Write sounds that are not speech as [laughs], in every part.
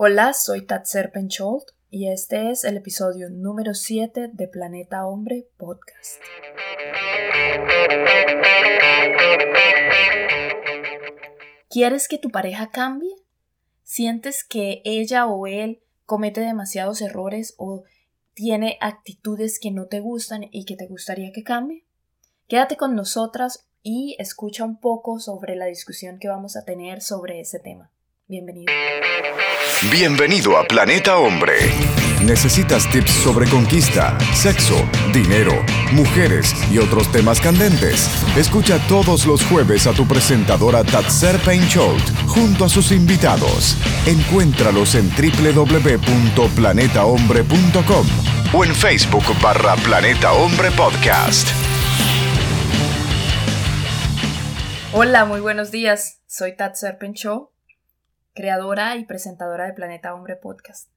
Hola, soy Tatser Pencholt y este es el episodio número 7 de Planeta Hombre Podcast. ¿Quieres que tu pareja cambie? ¿Sientes que ella o él comete demasiados errores o tiene actitudes que no te gustan y que te gustaría que cambie? Quédate con nosotras y escucha un poco sobre la discusión que vamos a tener sobre ese tema. Bienvenido. Bienvenido a Planeta Hombre. ¿Necesitas tips sobre conquista, sexo, dinero, mujeres y otros temas candentes? Escucha todos los jueves a tu presentadora Tatser Paincholt junto a sus invitados. Encuéntralos en www.planetahombre.com o en Facebook barra Planeta Hombre Podcast. Hola, muy buenos días. Soy Tatser Pencholt creadora y presentadora de Planeta Hombre Podcast.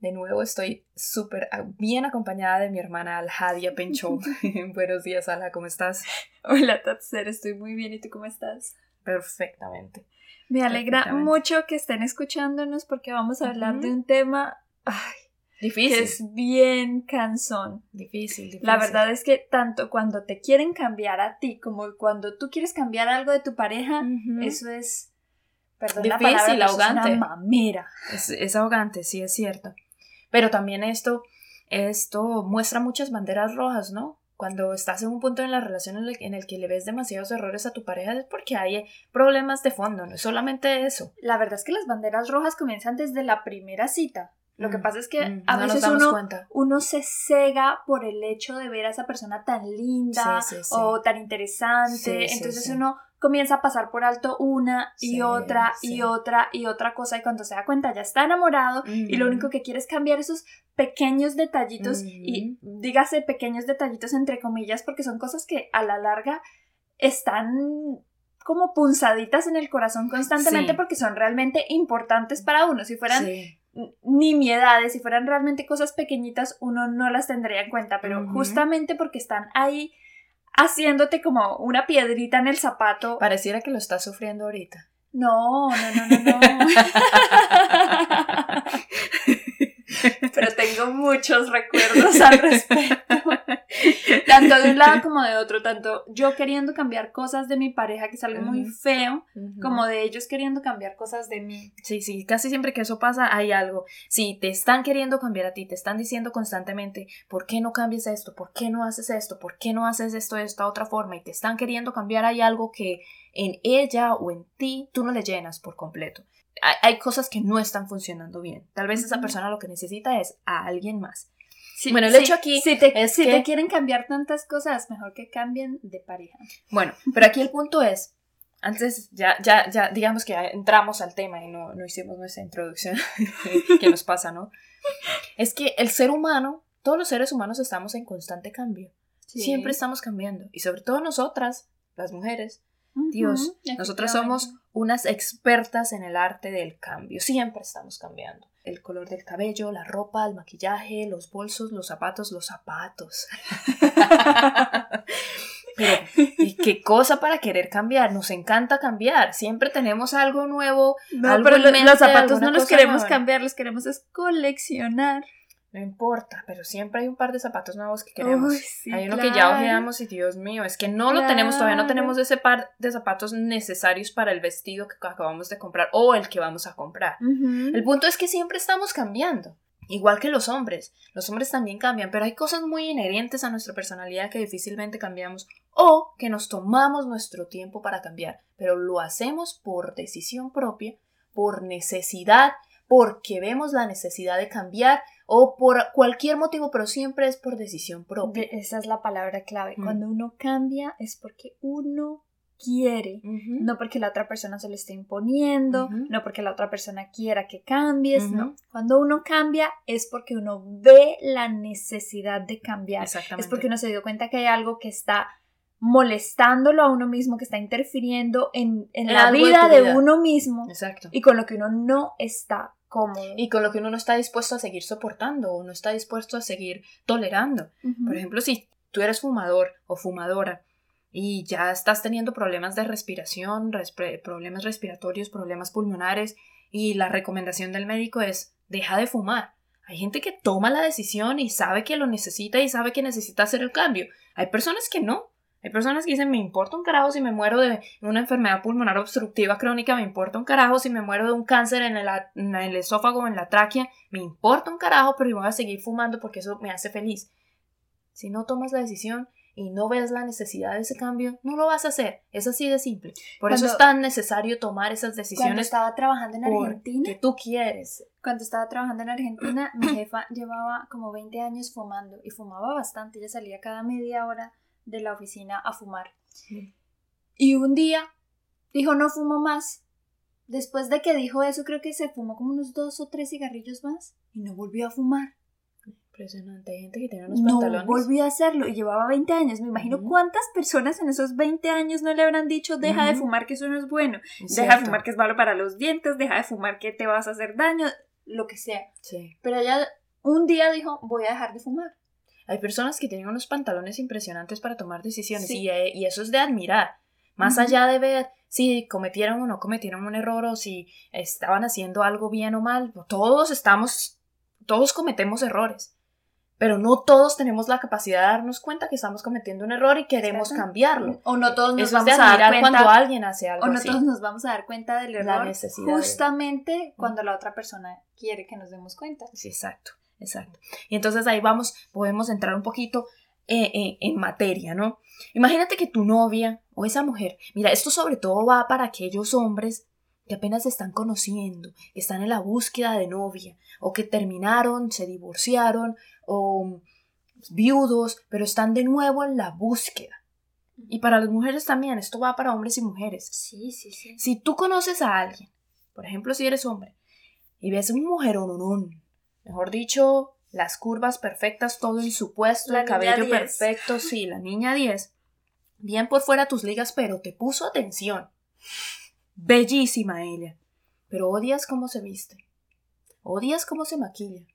De nuevo estoy súper bien acompañada de mi hermana Aljadia Pencho. [laughs] [laughs] Buenos días, Alja, ¿cómo estás? Hola, Tatser, estoy muy bien. ¿Y tú cómo estás? Perfectamente. Me alegra mucho que estén escuchándonos porque vamos a hablar de un tema ay, difícil. Que es bien cansón. Difícil, difícil. La verdad es que tanto cuando te quieren cambiar a ti como cuando tú quieres cambiar algo de tu pareja, eso es Perdón Difícil, ahogante. Es una mamera. Es, ahogante, sí, es cierto. Pero también esto, esto muestra muchas banderas rojas, ¿no? Cuando estás en un punto en la relación en el, que le ves demasiados errores a tu pareja es porque hay problemas de fondo, no es solamente eso. La verdad es que las banderas rojas comienzan desde la primera cita. Lo que mm, pasa es que mm, a veces uno, uno, se cega por el hecho de ver a esa persona tan linda o tan interesante. Entonces uno comienza a pasar por alto una y otra y otra y otra cosa y cuando se da cuenta ya está enamorado y lo único que quiere es cambiar esos pequeños detallitos y dígase pequeños detallitos entre comillas porque son cosas que a la larga están como punzaditas en el corazón constantemente porque son realmente importantes para uno. Si fueran nimiedades, si fueran realmente cosas pequeñitas, uno no las tendría en cuenta, pero justamente porque están ahí haciéndote como una piedrita en el zapato. Pareciera que lo estás sufriendo ahorita. No, no, no, no, no. [laughs] Pero tengo muchos recuerdos al respecto. [laughs] tanto de un lado como de otro, tanto yo queriendo cambiar cosas de mi pareja, que es algo muy feo, como de ellos queriendo cambiar cosas de mí. Sí, sí, casi siempre que eso pasa hay algo. Si te están queriendo cambiar a ti, te están diciendo constantemente, ¿por qué no cambias esto? ¿Por qué no haces esto? ¿Por qué no haces esto de esta otra forma? Y te están queriendo cambiar, hay algo que en ella o en ti tú no le llenas por completo. Hay, cosas que no están funcionando bien. Tal vez esa persona lo que necesita es a alguien más bueno, el hecho aquí si te, es si te quieren cambiar tantas cosas, mejor que cambien de pareja. Bueno, pero aquí el punto es, antes ya, ya, ya, digamos que entramos al tema y no, no hicimos nuestra introducción [laughs] que nos pasa, ¿no? Es que el ser humano, todos los seres humanos estamos en constante cambio. Siempre estamos cambiando. Y sobre todo nosotras, las mujeres, Dios, nosotras somos unas expertas en el arte del cambio. Siempre estamos cambiando el color del cabello, la ropa, el maquillaje, los bolsos, los zapatos, los zapatos. [laughs] Pero, ¿y qué cosa para querer cambiar? Nos encanta cambiar. Siempre tenemos algo nuevo. No, pero los zapatos no los queremos cambiar, los queremos es coleccionar. No importa, pero siempre hay un par de zapatos nuevos que queremos. hay uno que ya ojeamos y Dios mío, es que no lo tenemos, todavía no tenemos ese par de zapatos necesarios para el vestido que acabamos de comprar o el que vamos a comprar. El punto es que siempre estamos cambiando. Igual que los hombres. Los hombres también cambian, pero hay cosas muy inherentes a nuestra personalidad que difícilmente cambiamos o que nos tomamos nuestro tiempo para cambiar, pero lo hacemos por decisión propia, por necesidad, porque vemos la necesidad de cambiar o por cualquier motivo, pero siempre es por decisión propia. Esa es la palabra clave. Mm. Cuando uno cambia es porque uno quiere, no porque la otra persona se lo esté imponiendo, no porque la otra persona quiera que cambies, no. Cuando uno cambia es porque uno ve la necesidad de cambiar. Es porque uno se dio cuenta que hay algo que está molestándolo a uno mismo, que está interfiriendo en, la vida de, vida de, uno mismo Exacto. y con lo que uno no está y con lo que uno no está dispuesto a seguir soportando o no está dispuesto a seguir tolerando. Por ejemplo, si tú eres fumador o fumadora y ya estás teniendo problemas de respiración, problemas respiratorios, problemas pulmonares y la recomendación del médico es deja de fumar. Hay gente que toma la decisión y sabe que lo necesita y sabe que necesita hacer el cambio. Hay personas que no. Hay personas que dicen, me importa un carajo si me muero de una enfermedad pulmonar obstructiva crónica, me importa un carajo si me muero de un cáncer en el, en el esófago o en la tráquea, me importa un carajo, pero yo voy a seguir fumando porque eso me hace feliz. Si no tomas la decisión, y no ves la necesidad de ese cambio, no lo vas a hacer. Es así de simple. Por eso es tan necesario tomar esas decisiones. Cuando estaba trabajando en Argentina. Que tú quieres. Cuando estaba trabajando en Argentina, mi jefa llevaba como 20 años fumando y fumaba bastante. Ella salía cada media hora de la oficina a fumar. Y un día dijo, no fumo más. Después de que dijo eso, creo que se fumó como unos dos o tres cigarrillos más y no volvió a fumar. Impresionante, hay gente que tiene unos no, pantalones. volvió a hacerlo y llevaba 20 años. Me imagino cuántas personas en esos 20 años no le habrán dicho deja de fumar que eso no es bueno, deja de fumar que es malo para los dientes, deja de fumar que te vas a hacer daño, lo que sea. Sí. Pero ella un día dijo voy a dejar de fumar. Hay personas que tienen unos pantalones impresionantes para tomar decisiones y, eh, y, eso es de admirar. Más allá de ver si cometieron o no cometieron un error o si estaban haciendo algo bien o mal, todos estamos, todos cometemos errores pero no todos tenemos la capacidad de darnos cuenta que estamos cometiendo un error y queremos cambiarlo. O no todos nos vamos a dar cuenta cuando alguien hace algo O no todos nos vamos a dar cuenta del error necesidad justamente cuando la otra persona quiere que nos demos cuenta. Sí, exacto, exacto. Y entonces ahí vamos, podemos entrar un poquito eh, eh, en materia, ¿no? Imagínate que tu novia o esa mujer, mira, esto sobre todo va para aquellos hombres que apenas se están conociendo, que están en la búsqueda de novia, o que terminaron, se divorciaron, o viudos, pero están de nuevo en la búsqueda. Y para las mujeres también, esto va para hombres y mujeres. Sí, sí, sí. Si tú conoces a alguien, por ejemplo, si eres hombre, y ves un mujerononón, mejor dicho, las curvas perfectas, todo en su puesto, el cabello perfecto, sí, la niña 10, bien por fuera tus ligas, pero te puso atención. Bellísima ella, pero odias cómo se viste, odias cómo se maquilla,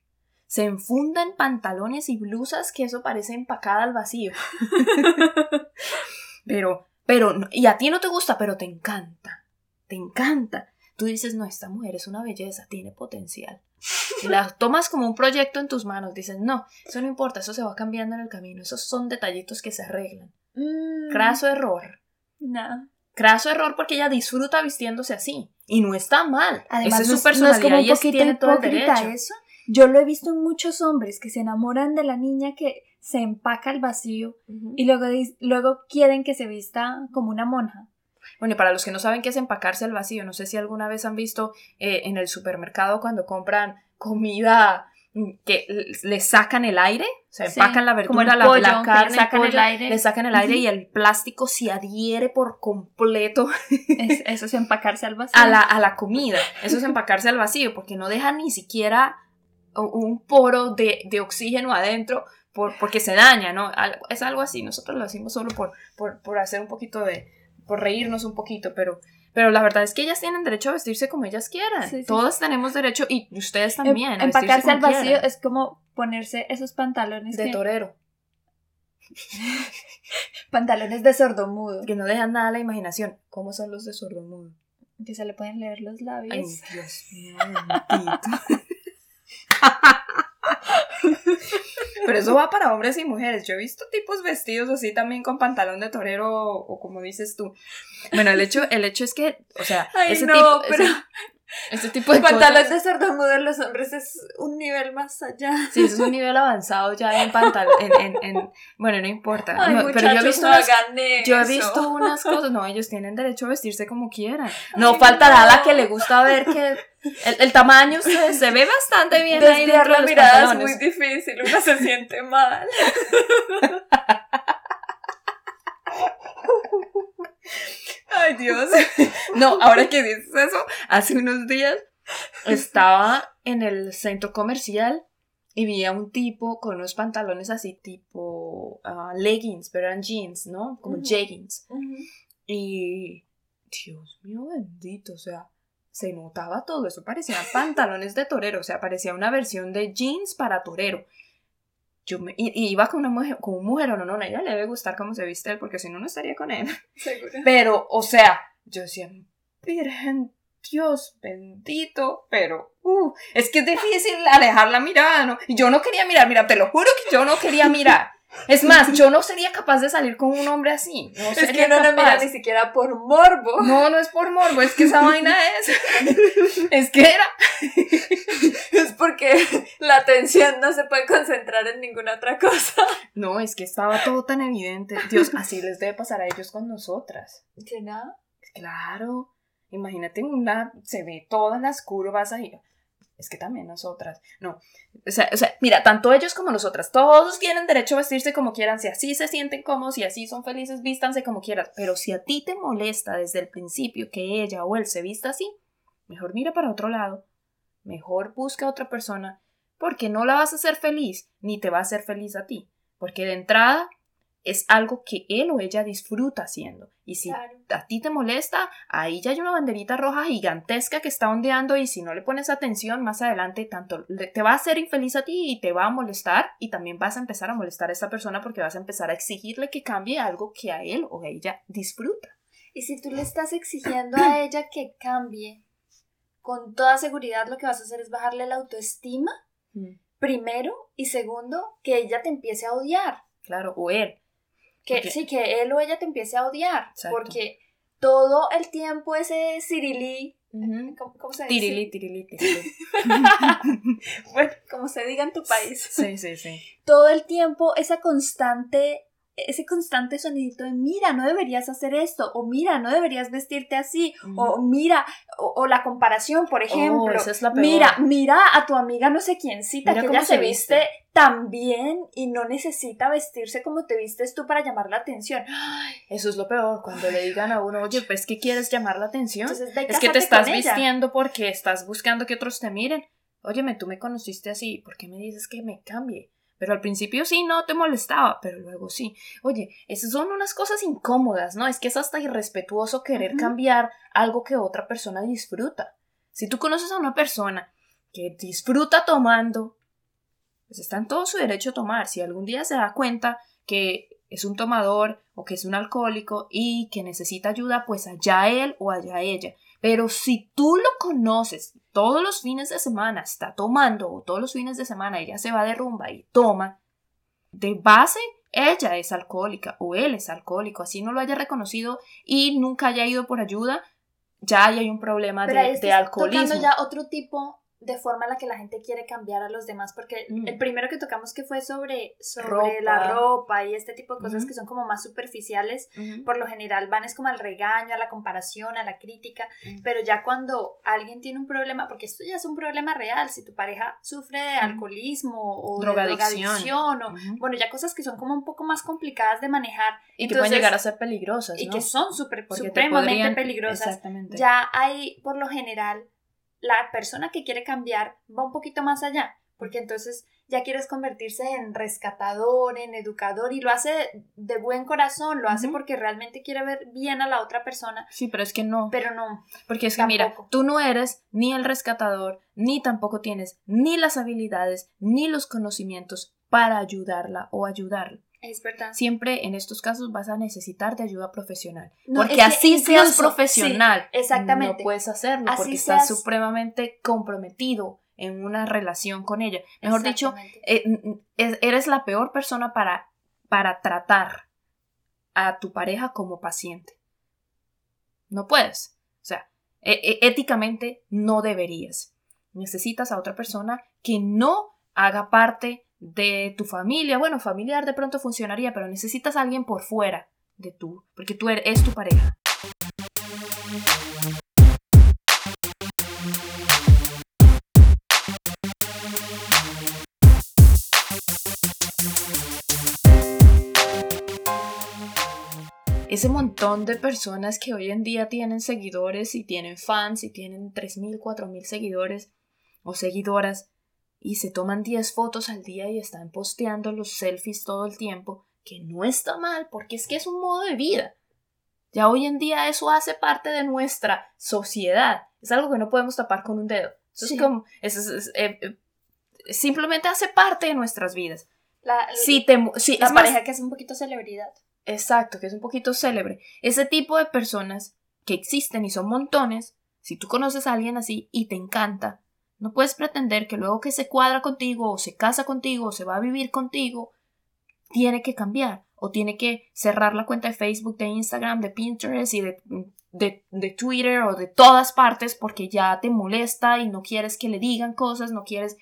se enfunda en pantalones y blusas que eso parece empacada al vacío. [laughs] pero, pero, y a ti no te gusta, pero te encanta, te encanta. Tú dices, no, esta mujer es una belleza, tiene potencial. Y la tomas como un proyecto en tus manos, dices, no, eso no importa, eso se va cambiando en el camino, esos son detallitos que se arreglan. Mm. Craso error. No. Craso error porque ella disfruta vistiéndose así. Y no está mal. Además, es su personalidad y tiene todo el derecho. Eso. Yo lo he visto en muchos hombres que se enamoran de la niña que se empaca al vacío y luego, luego quieren que se vista como una monja. Bueno, y para los que no saben qué es empacarse al vacío, no sé si alguna vez han visto eh, en el supermercado cuando compran comida mm, que le sacan el aire, o sea, empacan la verdura, la, carne, le sacan el, aire, le sacan el aire y el plástico se adhiere por completo. [laughs] eso es empacarse al vacío. A la, a la comida, eso es empacarse al vacío, porque no deja ni siquiera un poro de, de oxígeno adentro por, porque se daña, ¿no? Es algo así, nosotros lo hacemos solo por, por, por hacer un poquito de, por reírnos un poquito, pero, pero la verdad es que ellas tienen derecho a vestirse como ellas quieran. Todas tenemos derecho, y ustedes em, también. empacarse al vacío es como ponerse esos pantalones. De torero. [laughs] pantalones de sordomudo. Que no dejan nada a la imaginación. ¿Cómo son los de sordomudo? Que se le pueden leer los labios. Ay, [laughs] Dios mío, [laughs] Pero eso va para hombres y mujeres. Yo he visto tipos vestidos así también con pantalón de torero o, como dices tú. Bueno, el hecho, el hecho es que, o sea, ese tipo, pero... Ese tipo de pantalones de sordomudo en los hombres es un nivel más allá. Sí, es un nivel avanzado ya en pantalón. En, en, bueno, no importa. pero yo he visto, unas, yo he visto unas cosas. No, ellos tienen derecho a vestirse como quieran. No faltará la que le gusta ver que el, tamaño se, se, ve bastante bien ahí dentro la mirada es muy difícil, uno se siente mal. [laughs] Ay, Dios. [laughs] No, ahora que dices eso, hace unos días estaba en el centro comercial y vi a un tipo con unos pantalones así tipo ah, leggings, pero eran jeans, ¿no? Como jeggings. Y Dios mío bendito, o sea, se notaba todo eso, parecían pantalones de torero, o sea, parecía una versión de jeans para torero. Yo me, y, iba con una mujer, con un mujer o no, no, a ella le debe gustar cómo se viste él, porque si no, no estaría con él. [laughs] Seguro. Pero, o sea, yo decía, virgen Dios bendito, pero uh, es que es difícil alejar la mirada, ¿no? Y yo no quería mirar, mira, te lo juro que yo no quería mirar. Es más, yo no sería capaz de salir con un hombre así. No es que no lo mira ni siquiera por morbo. No, no es por morbo, es que esa vaina es. [laughs] Es que era. Es porque la atención no se puede concentrar en ninguna otra cosa. No, es que estaba todo tan evidente. Dios, así les debe pasar a ellos con nosotras. ¿Qué nada? Claro. Imagínate una. Se ve todas las curvas ahí es que también nosotras, no, o sea, o sea, mira, tanto ellos como nosotras, todos tienen derecho a vestirse como quieran, si así se sienten cómodos, y así son felices, vístanse como quieras, pero si a ti te molesta desde el principio que ella o él se vista así, mejor mira para otro lado, mejor busca a otra persona, porque no la vas a hacer feliz, ni te va a hacer feliz a ti, porque de entrada es algo que él o ella disfruta haciendo. Y si a ti te molesta, ahí ya hay una banderita roja gigantesca que está ondeando y si no le pones atención más adelante, tanto te va a hacer infeliz a ti y te va a molestar y también vas a empezar a molestar a esa persona porque vas a empezar a exigirle que cambie algo que a él o a ella disfruta. Y si tú le estás exigiendo a ella que cambie, con toda seguridad lo que vas a hacer es bajarle la autoestima, mm. primero, y segundo, que ella te empiece a odiar. Claro, o él que sí, que él o ella te empiece a odiar. Porque todo el tiempo ese cirilí. ¿cómo, se dice? Tirilí, tirilí, tirilí. [laughs] bueno, como se diga en tu país. Sí, sí, sí. Todo el tiempo esa constante ese constante sonidito de mira, no deberías hacer esto, o mira, no deberías vestirte así, o mira, o, la comparación, por oh, ejemplo. Mira, mira a tu amiga no sé quién cita, que ella se viste, tan bien y no necesita vestirse como te vistes tú para llamar la atención. eso es lo peor, cuando le digan a uno, oye, pues que quieres llamar la atención. es que te estás vistiendo porque estás buscando que otros te miren. Óyeme, tú me conociste así, ¿por qué me dices que me cambie? Pero al principio sí, no te molestaba, pero luego sí. Oye, esas son unas cosas incómodas, ¿no? Es que es hasta irrespetuoso querer cambiar algo que otra persona disfruta. Si tú conoces a una persona que disfruta tomando, pues está en todo su derecho a tomar. Si algún día se da cuenta que es un tomador o que es un alcohólico y que necesita ayuda, pues allá él o allá ella. Pero si tú lo conoces todos los fines de semana, está tomando o todos los fines de semana ella se va de rumba y toma, de base ella es alcohólica o él es alcohólico, así no lo haya reconocido y nunca haya ido por ayuda, ya hay un problema de, de alcoholismo. ya otro tipo de forma en la que la gente quiere cambiar a los demás, porque mm. el primero que tocamos que fue sobre, sobre la ropa y este tipo de cosas que son como más superficiales, por lo general van es como al regaño, a la comparación, a la crítica, pero ya cuando alguien tiene un problema, porque esto ya es un problema real, si tu pareja sufre de alcoholismo o drogadicción, o bueno, ya cosas que son como un poco más complicadas de manejar. Y que pueden llegar a ser peligrosas. Y que son super, supremamente peligrosas. Ya hay, por lo general, la persona que quiere cambiar va un poquito más allá, porque entonces ya quieres convertirse en rescatador, en educador y lo hace de buen corazón, lo hace porque realmente quiere ver bien a la otra persona. Sí, pero es que no. Pero no. Porque es que mira, tú no eres ni el rescatador, ni tampoco tienes ni las habilidades, ni los conocimientos para ayudarla o ayudarlo. Es verdad. Siempre en estos casos vas a necesitar de ayuda profesional. porque así seas profesional. exactamente. No puedes hacerlo porque estás supremamente comprometido en una relación con ella. Mejor dicho, eh, eres la peor persona para, para tratar a tu pareja como paciente. No puedes. O sea, e, e, éticamente no deberías. Necesitas a otra persona que no haga parte de tu familia. Bueno, familiar de pronto funcionaría, pero necesitas a alguien por fuera de tú, porque tú eres tu pareja. ese montón de personas que hoy en día tienen seguidores y tienen fans y tienen 3.000, 4.000 seguidores o seguidoras, y se toman 10 fotos al día y están posteando los selfies todo el tiempo, que no está mal porque es que es un modo de vida. Ya hoy en día eso hace parte de nuestra sociedad. Es algo que no podemos tapar con un dedo. es como, es, eh, eh, simplemente hace parte de nuestras vidas. La, si te, si, la pareja que es un poquito celebridad. Exacto, que es un poquito célebre. Ese tipo de personas que existen y son montones, Si tú conoces a alguien así y te encanta, no puedes pretender que luego que se cuadra contigo o se casa contigo o se va a vivir contigo, tiene que cambiar o tiene que cerrar la cuenta de Facebook, de Instagram, de Pinterest y de, de, de, Twitter o de todas partes porque ya te molesta y no quieres que le digan cosas, no quieres,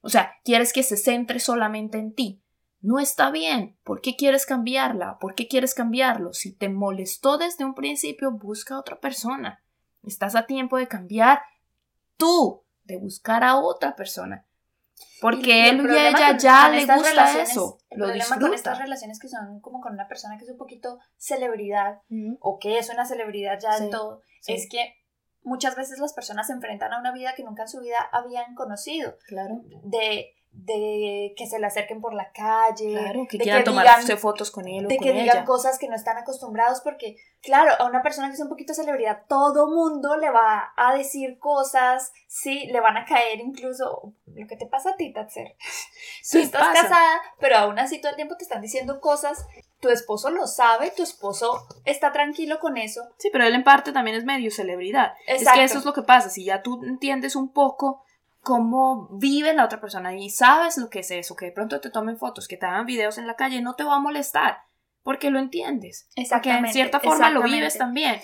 o sea, quieres que se centre solamente en ti. No está bien. ¿Por qué quieres cambiarla? ¿Por qué quieres cambiarlo? Si te molestó desde un principio, busca a otra persona. Estás a tiempo de cambiar tú, de buscar a otra persona. Porque él y ella ya le gusta eso. El lo problema con estas relaciones que son como con una persona que es un poquito celebridad o que es una celebridad ya de todo, es que muchas veces las personas se enfrentan a una vida que nunca en su vida habían conocido. Claro. De de que se le acerquen por la calle, que de quieran tomarse fotos con él o de que digan cosas que no están acostumbrados porque claro, a una persona que es un poquito celebridad, todo mundo le va a decir cosas, sí, le van a caer incluso lo que te pasa a ti, Tatser. [laughs] Tú estás casada, pero aún así todo el tiempo te están diciendo cosas, tu esposo lo sabe, tu esposo está tranquilo con eso. Sí, pero él en parte también es medio celebridad. Es que eso es lo que pasa, si ya tú entiendes un poco cómo vive la otra persona y sabes lo que es eso, que de pronto te tomen fotos, que te hagan videos en la calle, no te va a molestar, porque lo entiendes. Porque en cierta forma lo vives también.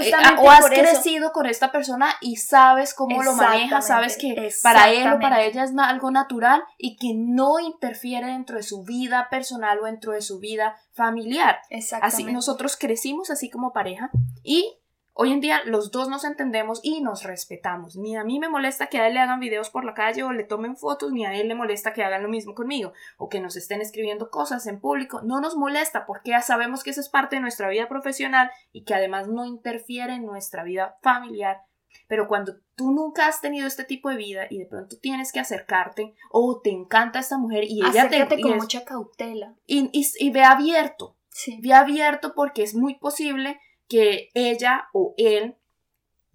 Eh, o has crecido con esta persona y sabes cómo lo maneja, sabes que para él o para ella es algo natural y que no interfiere dentro de su vida personal o dentro de su vida familiar. Así nosotros crecimos así como pareja y Hoy en día los dos nos entendemos y nos respetamos. Ni a mí me molesta que a él le hagan videos por la calle o le tomen fotos, ni a él le molesta que hagan lo mismo conmigo o que nos estén escribiendo cosas en público. No nos molesta porque ya sabemos que eso es parte de nuestra vida profesional y que además no interfiere en nuestra vida familiar. Pero cuando tú nunca has tenido este tipo de vida y de pronto tienes que acercarte o te encanta esta mujer y ella te con mucha cautela y, y, ve abierto, sí. ve abierto porque es muy posible que ella o él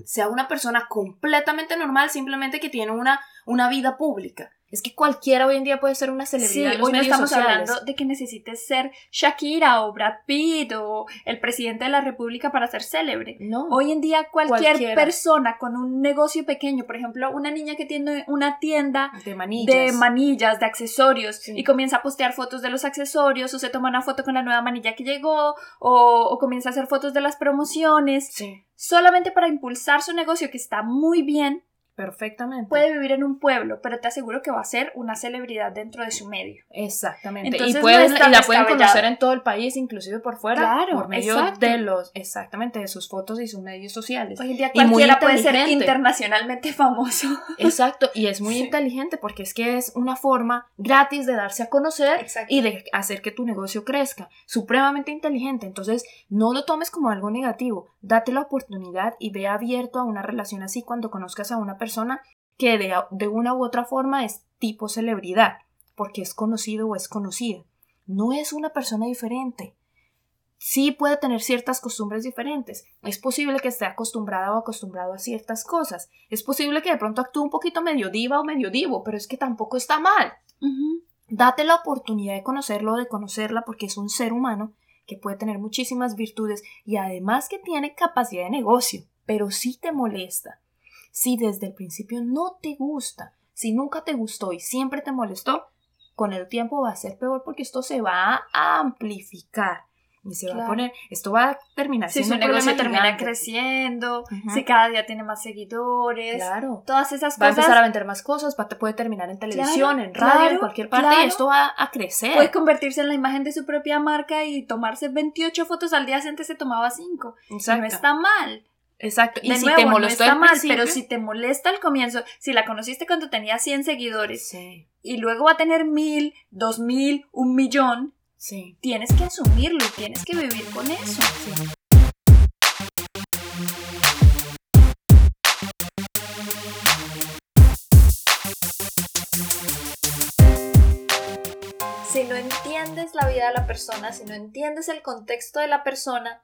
sea una persona completamente normal, simplemente que tiene una, una vida pública. Es que cualquiera hoy en día puede ser una celebridad. Sí, hoy no estamos hablando de que necesites ser Shakira o Brad Pitt o el presidente de la República para ser célebre. No. Hoy en día cualquier persona con un negocio pequeño, por ejemplo, una niña que tiene una tienda de manillas, de, manillas, de accesorios y comienza a postear fotos de los accesorios o se toma una foto con la nueva manilla que llegó o, o comienza a hacer fotos de las promociones. Sí. Solamente para impulsar su negocio que está muy bien Perfectamente. Puede vivir en un pueblo, pero te aseguro que va a ser una celebridad dentro de su medio. Exactamente. y, la pueden conocer en todo el país, inclusive por fuera. Claro, por medio de los, exactamente, de sus fotos y sus medios sociales. Hoy en día cualquiera puede ser internacionalmente famoso. [laughs] Exacto, y es muy inteligente porque es que es una forma gratis de darse a conocer y de hacer que tu negocio crezca. Supremamente inteligente. Entonces, no lo tomes como algo negativo. Date la oportunidad y ve abierto a una relación así cuando conozcas a una persona persona que de, una u otra forma es tipo celebridad, porque es conocido o es conocida. No es una persona diferente. Sí puede tener ciertas costumbres diferentes. Es posible que esté acostumbrada o acostumbrado a ciertas cosas. Es posible que de pronto actúe un poquito medio diva o medio divo, pero es que tampoco está mal. Date la oportunidad de conocerlo, de conocerla, porque es un ser humano que puede tener muchísimas virtudes y además que tiene capacidad de negocio, pero sí te molesta si desde el principio no te gusta, si nunca te gustó y siempre te molestó, con el tiempo va a ser peor porque esto se va a amplificar. Y se va a poner, esto va a terminar si su negocio termina creciendo, si cada día tiene más seguidores, claro. todas esas cosas. Va a empezar a vender más cosas, va, puede terminar en televisión, en radio, en cualquier parte, y esto va a crecer. Puede convertirse en la imagen de su propia marca y tomarse 28 fotos al día, antes se tomaba 5. No está mal. Exacto. Y si te molestó no mal, pero si te molesta al comienzo, si la conociste cuando tenía 100 seguidores y luego va a tener mil, dos mil, un millón, sí. tienes que asumirlo y tienes que vivir con eso. Si no entiendes la vida de la persona, si no entiendes el contexto de la persona,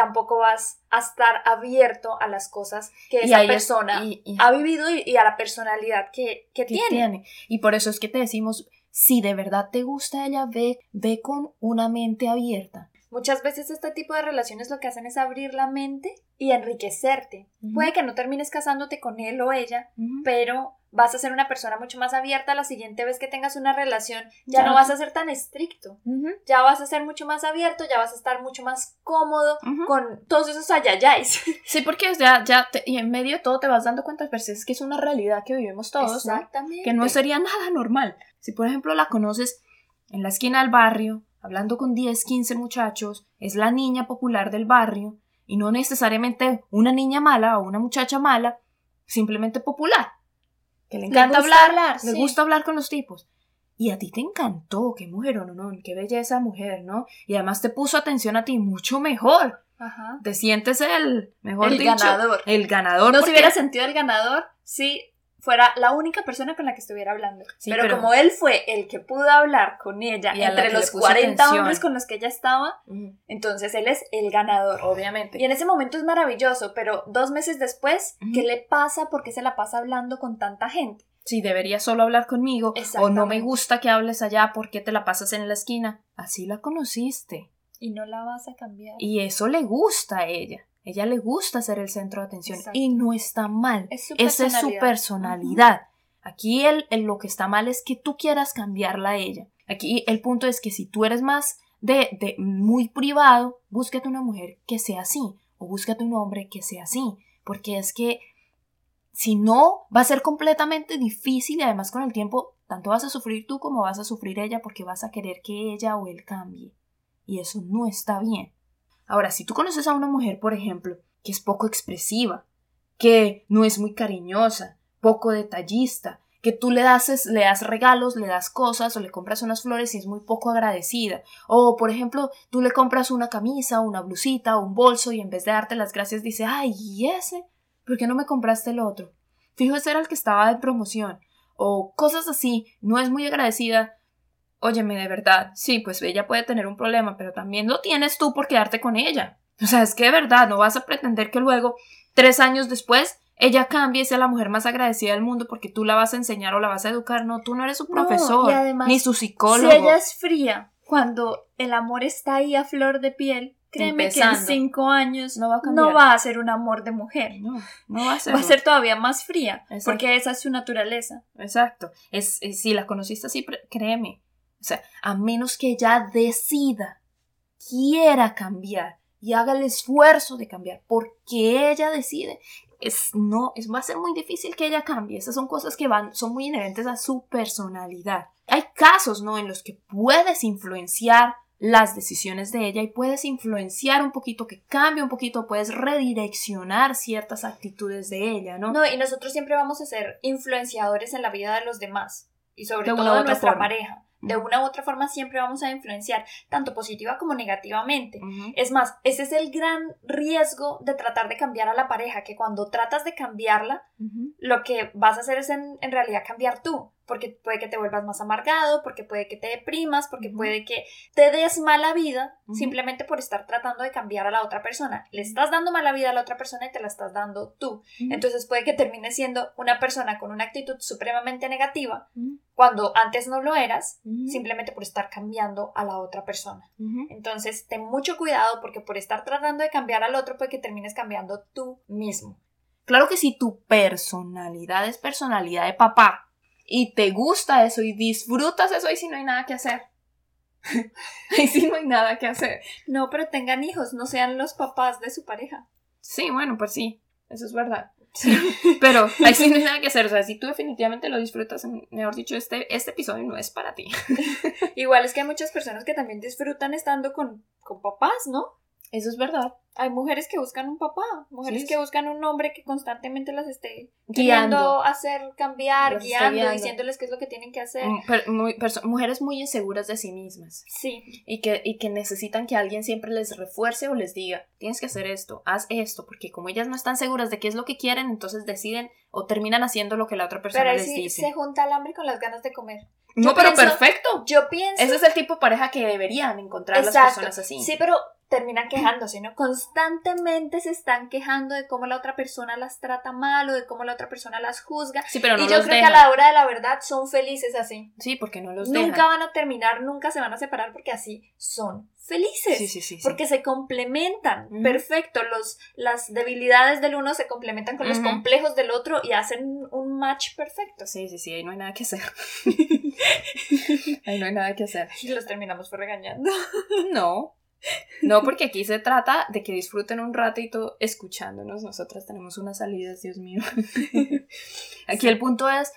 tampoco vas a estar abierto a las cosas que esa persona ha vivido y, a la personalidad que, tiene. Y por eso es que te decimos, si de verdad te gusta ella, ve, ve con una mente abierta. Muchas veces este tipo de relaciones lo que hacen es abrir la mente y enriquecerte. Puede que no termines casándote con él o ella, pero vas a ser una persona mucho más abierta la siguiente vez que tengas una relación. Ya, no vas a ser tan estricto. Ya vas a ser mucho más abierto, ya vas a estar mucho más cómodo con todos esos ayayáis. [laughs] Sí, porque ya, ya y en medio de todo te vas dando cuenta, pero es que es una realidad que vivimos todos. Exactamente. Que no sería nada normal. Si por ejemplo la conoces en la esquina del barrio, hablando con 10, 15 muchachos, es la niña popular del barrio y no necesariamente una niña mala o una muchacha mala, simplemente popular, que le encanta hablar, le gusta hablar con los tipos. Y a ti te encantó, qué mujer, no, no, qué belleza mujer, ¿no? Y además te puso atención a ti mucho mejor. Ajá. Te sientes el mejor el ganador. El ganador. No se hubiera sentido el ganador sí fuera la única persona con la que estuviera hablando. pero, como él fue el que pudo hablar con ella entre los 40 hombres con los que ella estaba, entonces él es el ganador. Obviamente. Y en ese momento es maravilloso, pero dos meses después, ¿qué le pasa? ¿Por qué se la pasa hablando con tanta gente? Si debería solo hablar conmigo, o no me gusta que hables allá, ¿por qué te la pasas en la esquina? Así la conociste. Y no la vas a cambiar. Y eso le gusta a ella. Ella le gusta ser el centro de atención y no está mal. Esa es su personalidad. Aquí el, lo que está mal es que tú quieras cambiarla a ella. Aquí el punto es que si tú eres más de, de muy privado, búscate una mujer que sea así o búscate un hombre que sea así. Porque es que si no, va a ser completamente difícil y además con el tiempo tanto vas a sufrir tú como vas a sufrir ella porque vas a querer que ella o él cambie. Y eso no está bien. Ahora, si tú conoces a una mujer, por ejemplo, que es poco expresiva, que no es muy cariñosa, poco detallista, que tú le das, le das regalos, le das cosas o le compras unas flores y es muy poco agradecida. O, por ejemplo, tú le compras una camisa, una blusita un bolso y en vez de darte las gracias dice, ay, ¿y ese? ¿Por qué no me compraste el otro? Fijo, ese era el que estaba de promoción. O cosas así, no es muy agradecida, óyeme, de verdad, sí, pues ella puede tener un problema, pero también lo tienes tú por quedarte con ella. O sea, es que de verdad, no vas a pretender que luego, tres años después, ella cambie y sea la mujer más agradecida del mundo porque tú la vas a enseñar o la vas a educar. No, tú no eres su profesor, ni su psicólogo. Si ella es fría, cuando el amor está ahí a flor de piel, créeme que en cinco años no va, a ser un amor de mujer. No, no va a ser. Va a ser todavía más fría, porque esa es su naturaleza. Exacto. Es, si la conociste así, créeme, o sea, a menos que ella decida, quiera cambiar y haga el esfuerzo de cambiar porque ella decide, es, no, es, va a ser muy difícil que ella cambie. Esas son cosas que van, son muy inherentes a su personalidad. Hay casos, ¿no? En los que puedes influenciar las decisiones de ella y puedes influenciar un poquito, que cambie un poquito, puedes redireccionar ciertas actitudes de ella, ¿no? No, y nosotros siempre vamos a ser influenciadores en la vida de los demás y sobre todo de nuestra pareja de una u otra forma siempre vamos a influenciar, tanto positiva como negativamente. Es más, ese es el gran riesgo de tratar de cambiar a la pareja, que cuando tratas de cambiarla, lo que vas a hacer es en, en realidad cambiar tú porque puede que te vuelvas más amargado, porque puede que te deprimas, porque puede que te des mala vida simplemente por estar tratando de cambiar a la otra persona. Le estás dando mala vida a la otra persona y te la estás dando tú. Entonces puede que termines siendo una persona con una actitud supremamente negativa cuando antes no lo eras, simplemente por estar cambiando a la otra persona. Entonces ten mucho cuidado porque por estar tratando de cambiar al otro puede que termines cambiando tú mismo. Claro que si tu personalidad es personalidad de papá, y te gusta eso y disfrutas eso y si no hay nada que hacer. [laughs] Ahí sí no hay nada que hacer. No, pero tengan hijos, no sean los papás de su pareja. Sí, bueno, pues sí, eso es verdad. [laughs] Pero [laughs] ahí sí no hay nada que hacer. O sea, si tú definitivamente lo disfrutas, mejor dicho, este, este episodio no es para ti. [laughs] Igual es que hay muchas personas que también disfrutan estando con, con papás, ¿no? Eso es verdad. Hay mujeres que buscan un papá, mujeres que buscan un hombre que constantemente las esté guiando, hacer cambiar, guiando, diciéndoles qué es lo que tienen que hacer. Mm, mujeres muy inseguras de sí mismas. Sí. Y que, y que necesitan que alguien siempre les refuerce o les diga, tienes que hacer esto, haz esto, porque como ellas no están seguras de qué es lo que quieren, entonces deciden o terminan haciendo lo que la otra persona les dice. Se junta el hambre con las ganas de comer. no, pero perfecto. Yo pienso. Ese es el tipo de pareja que deberían encontrar las personas así. Sí, pero terminan quejándose, ¿no? Constantemente se están quejando de cómo la otra persona las trata mal o de cómo la otra persona las juzga. Sí, pero no y yo creo que a la hora de la verdad son felices así. Sí, porque no los Nunca van a terminar, nunca se van a separar porque así son felices. Sí, sí, sí, porque se complementan. Perfecto. Los, las debilidades del uno se complementan con los complejos del otro y hacen un match perfecto. Sí, sí, sí, ahí no hay nada que hacer. [laughs] ahí no hay nada que hacer. [laughs] Y los terminamos por regañando. no. No, porque aquí se trata de que disfruten un ratito escuchándonos. Nosotras tenemos unas salidas, Dios mío. [laughs] Aquí el punto es,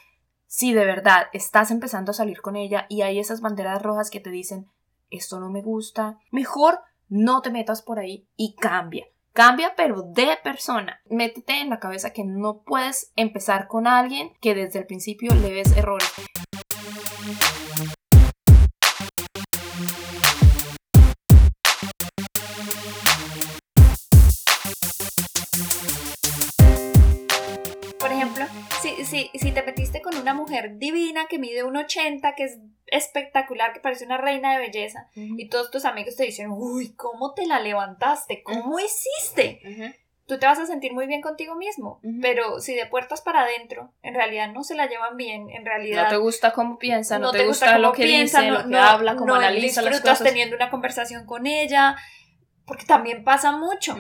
si de verdad estás empezando a salir con ella y hay esas banderas rojas que te dicen, esto no me gusta, mejor no te metas por ahí y cambia. Cambia, pero de persona. Métete en la cabeza que no puedes empezar con alguien que desde el principio le ves errores. Si, si, te metiste con una mujer divina que mide un 80, que es espectacular, que parece una reina de belleza, y todos tus amigos te dicen, uy, ¿cómo te la levantaste? ¿Cómo hiciste? Tú te vas a sentir muy bien contigo mismo, pero si de puertas para adentro, en realidad no se la llevan bien, en realidad... No te gusta cómo piensa, no, te, gusta, lo que piensa, dice, lo que habla, cómo analiza las cosas. teniendo una conversación con ella, porque también pasa mucho,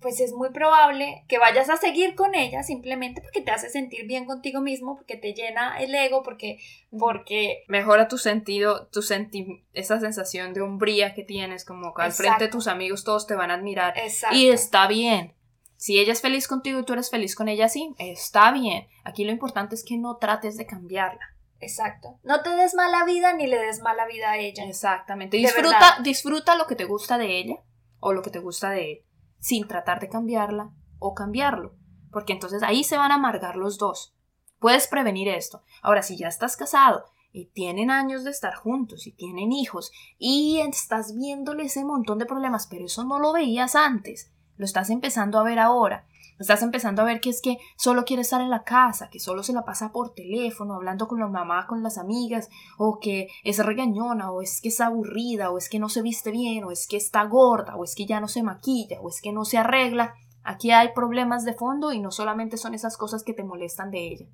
pues es muy probable que vayas a seguir con ella simplemente porque te hace sentir bien contigo mismo, porque te llena el ego, porque... porque... Mejora tu sentido, tu senti esa sensación de hombría que tienes, como que al frente de tus amigos todos te van a admirar. Y está bien. Si ella es feliz contigo y tú eres feliz con ella, sí, está bien. Aquí lo importante es que no trates de cambiarla. Exacto. No te des mala vida ni le des mala vida a ella. Exactamente. Disfruta, disfruta lo que te gusta de ella o lo que te gusta de él, sin tratar de cambiarla o cambiarlo, porque entonces ahí se van a amargar los dos. Puedes prevenir esto. Ahora, si ya estás casado y tienen años de estar juntos y tienen hijos y estás viéndole ese montón de problemas, pero eso no lo veías antes, lo estás empezando a ver ahora Estás empezando a ver que es que solo quiere estar en la casa, que solo se la pasa por teléfono, hablando con la mamá, con las amigas, o que es regañona, o es que es aburrida, o es que no se viste bien, o es que está gorda, o es que ya no se maquilla, o es que no se arregla. Aquí hay problemas de fondo y no solamente son esas cosas que te molestan de ella.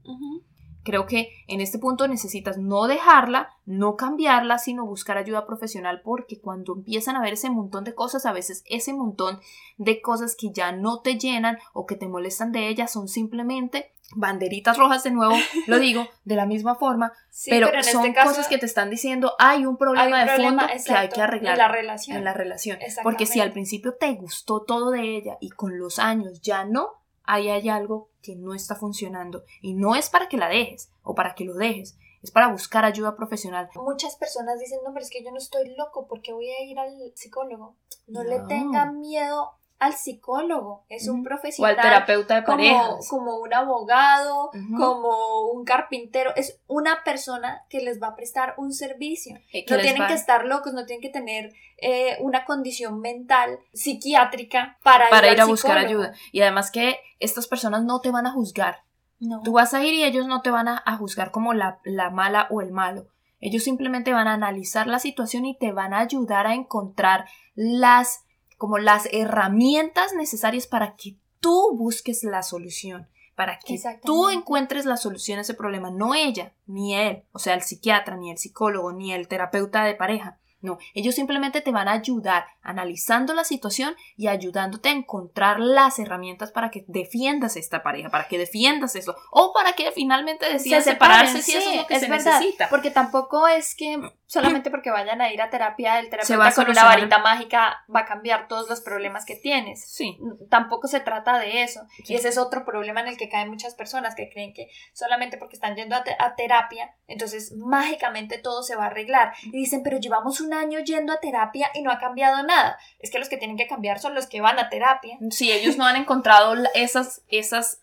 Creo que en este punto necesitas no dejarla, no cambiarla, sino buscar ayuda profesional porque cuando empiezan a ver ese montón de cosas, a veces ese montón de cosas que ya no te llenan o que te molestan de ella son simplemente banderitas rojas de nuevo, [laughs] lo digo de la misma forma, pero, son este cosas que te están diciendo hay un problema de fondo que hay que arreglar en la relación. En la relación. Porque si al principio te gustó todo de ella y con los años ya no, ahí hay algo que no está funcionando y no es para que la dejes o para que lo dejes, es para buscar ayuda profesional. Muchas personas dicen, no, pero es que yo no estoy loco porque voy a ir al psicólogo. No, le tengan miedo al psicólogo, es un profesional. O al terapeuta de parejas. Como, un abogado, como un carpintero, es una persona que les va a prestar un servicio. no tienen que estar locos, no tienen que tener eh, una condición mental, psiquiátrica para, ir, a buscar ayuda. Y además que estas personas no te van a juzgar. No. Tú vas a ir y ellos no te van a, a juzgar como la, la mala o el malo. Ellos simplemente van a analizar la situación y te van a ayudar a encontrar las como las herramientas necesarias para que tú busques la solución, para que tú encuentres la solución a ese problema, no ella, ni él, o sea, el psiquiatra, ni el psicólogo, ni el terapeuta de pareja. No, ellos simplemente te van a ayudar analizando la situación y ayudándote a encontrar las herramientas para que defiendas esta pareja, para que defiendas eso, o para que finalmente decidas separarse si eso es lo que se necesita. Porque tampoco es que solamente porque vayan a ir a terapia, el terapeuta con una varita mágica va a cambiar todos los problemas que tienes. Sí. Tampoco se trata de eso. Y ese es otro problema en el que caen muchas personas que creen que solamente porque están yendo a, a terapia, entonces mágicamente todo se va a arreglar. Y dicen, pero llevamos un año yendo a terapia y no ha cambiado nada. Es que los que tienen que cambiar son los que van a terapia. Si ellos no han encontrado esas, esas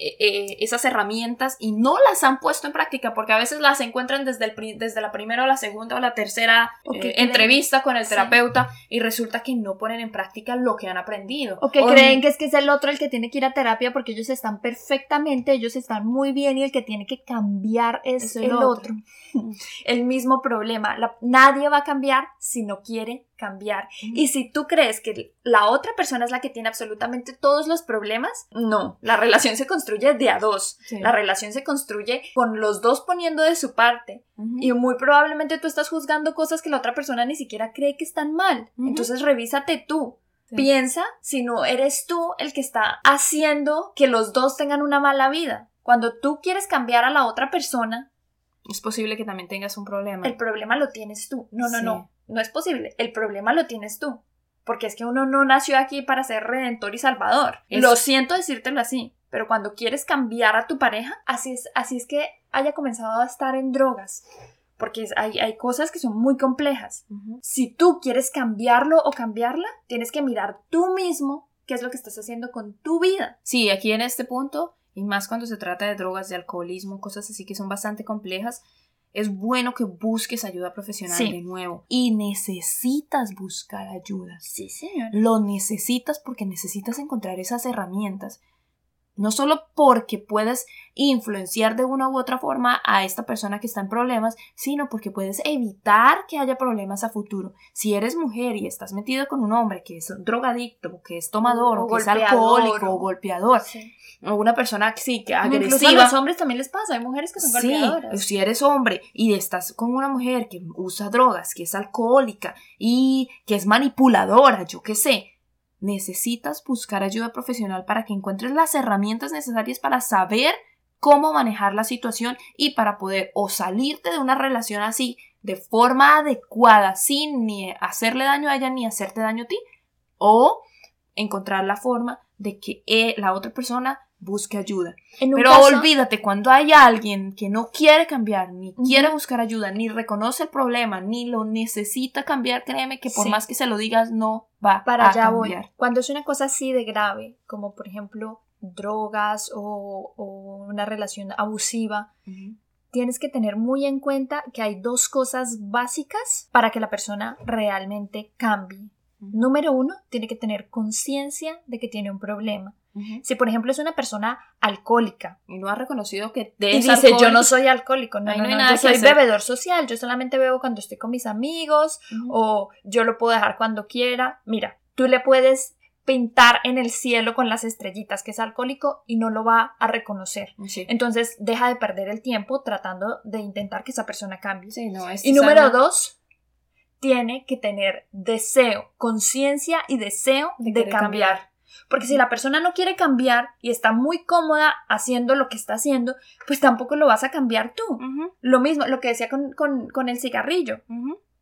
eh, eh, esas herramientas y no las han puesto en práctica porque a veces las encuentran desde, el, desde la primera o la segunda o la tercera eh, entrevista con el terapeuta y resulta que no ponen en práctica lo que han aprendido. O que creen que es que es el otro el que tiene que ir a terapia porque ellos están perfectamente, ellos están muy bien y el que tiene que cambiar es, el, otro. [laughs] el mismo problema. nadie va a cambiar si no quiere cambiar. Y si tú crees que la otra persona es la que tiene absolutamente todos los problemas, no, la relación se construye de a dos. La relación se construye con los dos poniendo de su parte. Y muy probablemente tú estás juzgando cosas que la otra persona ni siquiera cree que están mal. Entonces revísate tú. Piensa si no eres tú el que está haciendo que los dos tengan una mala vida. Cuando tú quieres cambiar a la otra persona, es posible que también tengas un problema. El problema lo tienes tú. No, no, no. No es posible. El problema lo tienes tú. Porque es que uno no nació aquí para ser redentor y salvador. Lo siento decírtelo así. Pero cuando quieres cambiar a tu pareja, así es, así es que haya comenzado a estar en drogas. Porque hay, hay cosas que son muy complejas. Si tú quieres cambiarlo o cambiarla, tienes que mirar tú mismo qué es lo que estás haciendo con tu vida. Sí, aquí en este punto, y más cuando se trata de drogas, de alcoholismo, cosas así que son bastante complejas, es bueno que busques ayuda profesional de nuevo. Y necesitas buscar ayuda. Sí, señor. Lo necesitas porque necesitas encontrar esas herramientas no solo porque puedes influenciar de una u otra forma a esta persona que está en problemas, sino porque puedes evitar que haya problemas a futuro. Si eres mujer y estás metida con un hombre que es drogadicto, que es tomador, o, que es alcohólico, o golpeador, o una persona sí, que agresiva. a los hombres también les pasa, hay mujeres que son golpeadoras. Si eres hombre y estás con una mujer que usa drogas, que es alcohólica y que es manipuladora, yo qué sé, necesitas buscar ayuda profesional para que encuentres las herramientas necesarias para saber cómo manejar la situación y para poder o salirte de una relación así de forma adecuada sin ni hacerle daño a ella ni hacerte daño a ti o encontrar la forma de que eh, la otra persona busque ayuda. Pero olvídate, cuando hay alguien que no quiere cambiar, ni quiere buscar ayuda, ni reconoce el problema, ni lo necesita cambiar, créeme que por más que se lo digas, no va Para a allá cambiar. Voy. Cuando es una cosa así de grave, como por ejemplo drogas o, una relación abusiva, tienes que tener muy en cuenta que hay dos cosas básicas para que la persona realmente cambie. Número uno, tiene que tener conciencia de que tiene un problema. Si, por ejemplo, es una persona alcohólica y no ha reconocido que y dice yo no soy alcohólico, no, no, no, yo soy bebedor social, yo solamente bebo cuando estoy con mis amigos o yo lo puedo dejar cuando quiera. Mira, tú le puedes pintar en el cielo con las estrellitas que es alcohólico y no lo va a reconocer. Entonces deja de perder el tiempo tratando de intentar que esa persona cambie. y número dos, tiene que tener deseo, conciencia y deseo de, cambiar. Porque si la persona no quiere cambiar y está muy cómoda haciendo lo que está haciendo, pues tampoco lo vas a cambiar tú. Lo mismo, lo que decía con, el cigarrillo.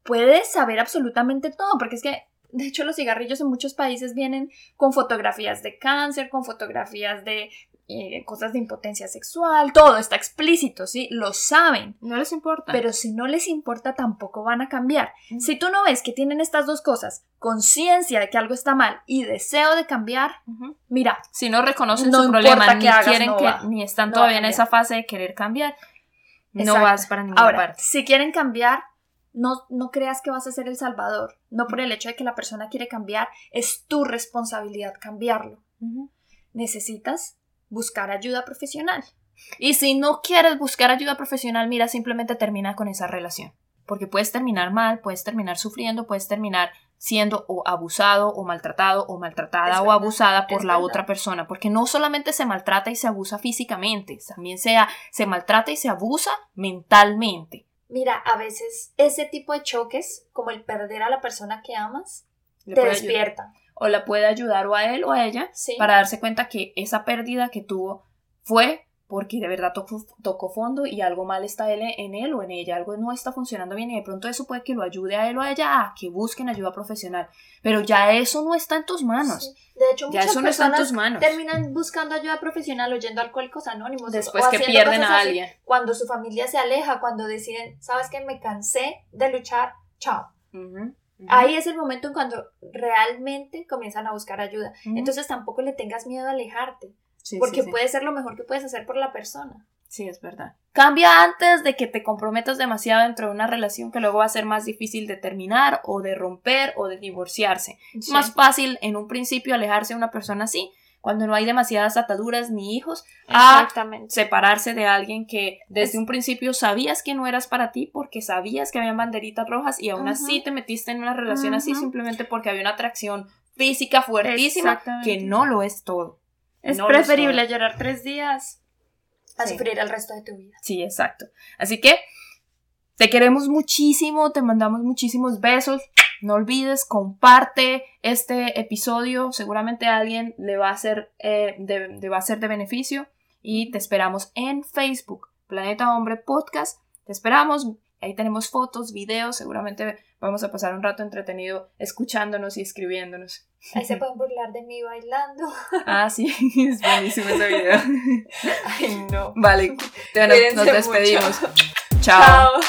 Puedes saber absolutamente todo, porque es que de hecho, los cigarrillos en muchos países vienen con fotografías de cáncer, con fotografías de eh, cosas de impotencia sexual, todo está explícito, ¿sí? Lo saben. No les importa. Pero si no les importa, tampoco van a cambiar. Si tú no ves que tienen estas dos cosas, conciencia de que algo está mal y deseo de cambiar, mira. Si no reconocen su problema, ni quieren que, ni están todavía en esa fase de querer cambiar, no vas para ninguna Ahora, parte. Si quieren cambiar, no, no creas que vas a ser el salvador. No por el hecho de que la persona quiere cambiar, es tu responsabilidad cambiarlo. Necesitas buscar ayuda profesional. Y si no quieres buscar ayuda profesional, mira, simplemente termina con esa relación. Porque puedes terminar mal, puedes terminar sufriendo, puedes terminar siendo o abusado o maltratado o maltratada o abusada por la otra persona. Porque no solamente se maltrata y se abusa físicamente, también sea, se maltrata y se abusa mentalmente. Mira, a veces ese tipo de choques, como el perder a la persona que amas, te despierta o la puede ayudar o a él o a ella para darse cuenta que esa pérdida que tuvo fue porque de verdad tocó, fondo y algo mal está él, en él o en ella, algo no está funcionando bien y de pronto eso puede que lo ayude a él o a ella a que busquen ayuda profesional. Pero ya eso no está en tus manos. De hecho, ya eso no está en tus manos. terminan buscando ayuda profesional oyendo Alcohólicos Anónimos. Después que pierden a alguien. cuando su familia se aleja, cuando deciden, sabes que me cansé de luchar, chao. Ahí es el momento en cuando realmente comienzan a buscar ayuda. Entonces tampoco le tengas miedo a alejarte, porque puede ser lo mejor que puedes hacer por la persona. Sí, es verdad. Cambia antes de que te comprometas demasiado dentro de una relación que luego va a ser más difícil de terminar o de romper o de divorciarse. Es más fácil en un principio alejarse de una persona así cuando no hay demasiadas ataduras ni hijos, a separarse de alguien que desde un principio sabías que no eras para ti porque sabías que habían banderitas rojas y aún así te metiste en una relación así simplemente porque había una atracción física fuertísima que no lo es todo. Es preferible llorar tres días a sufrir el resto de tu vida. Sí, exacto. Así que te queremos muchísimo, te mandamos muchísimos besos. No olvides, comparte este episodio. Seguramente a alguien le va a ser, eh, de, va a ser de beneficio. Y te esperamos en Facebook, Planeta Hombre Podcast. Te esperamos. Ahí tenemos fotos, videos. Seguramente vamos a pasar un rato entretenido escuchándonos y escribiéndonos. Ahí se [laughs] pueden burlar de mí bailando. Ah, sí, [laughs] es buenísimo ese video. [laughs] Ay, no. Vale, nos despedimos. Chao.